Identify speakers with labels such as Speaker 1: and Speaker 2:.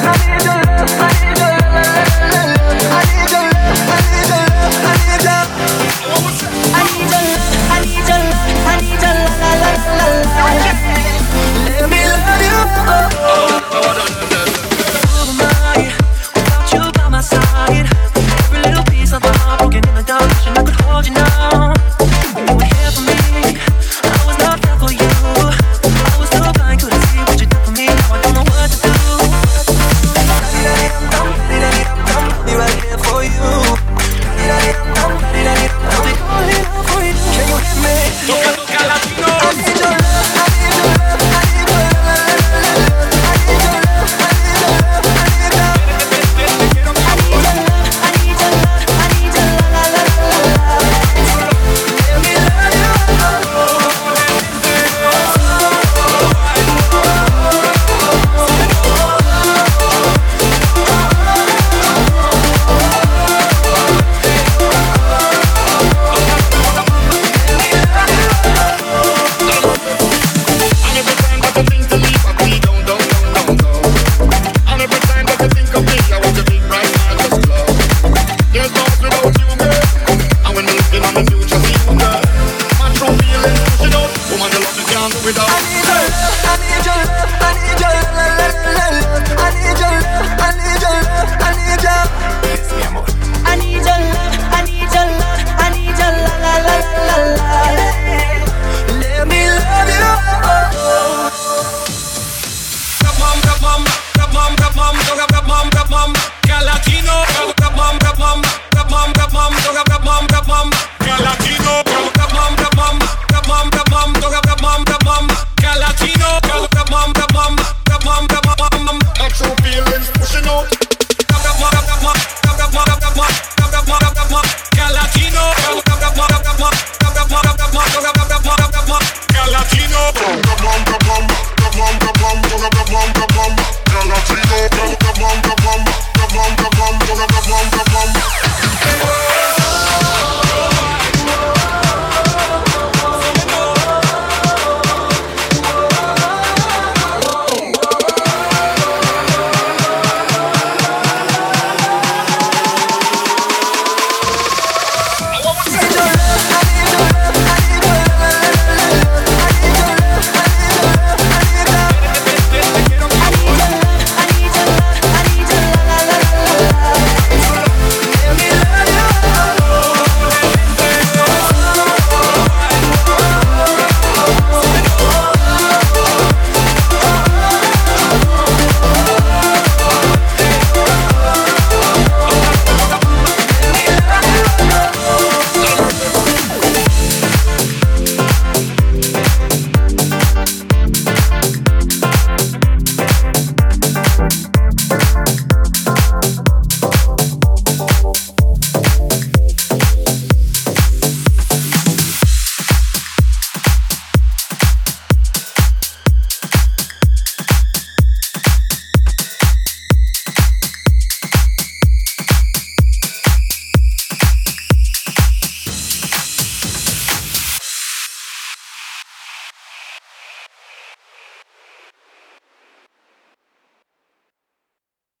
Speaker 1: I need your love, I need your
Speaker 2: I
Speaker 1: need your love, I need your love, I need your love, I need your love, I need your love, I need your.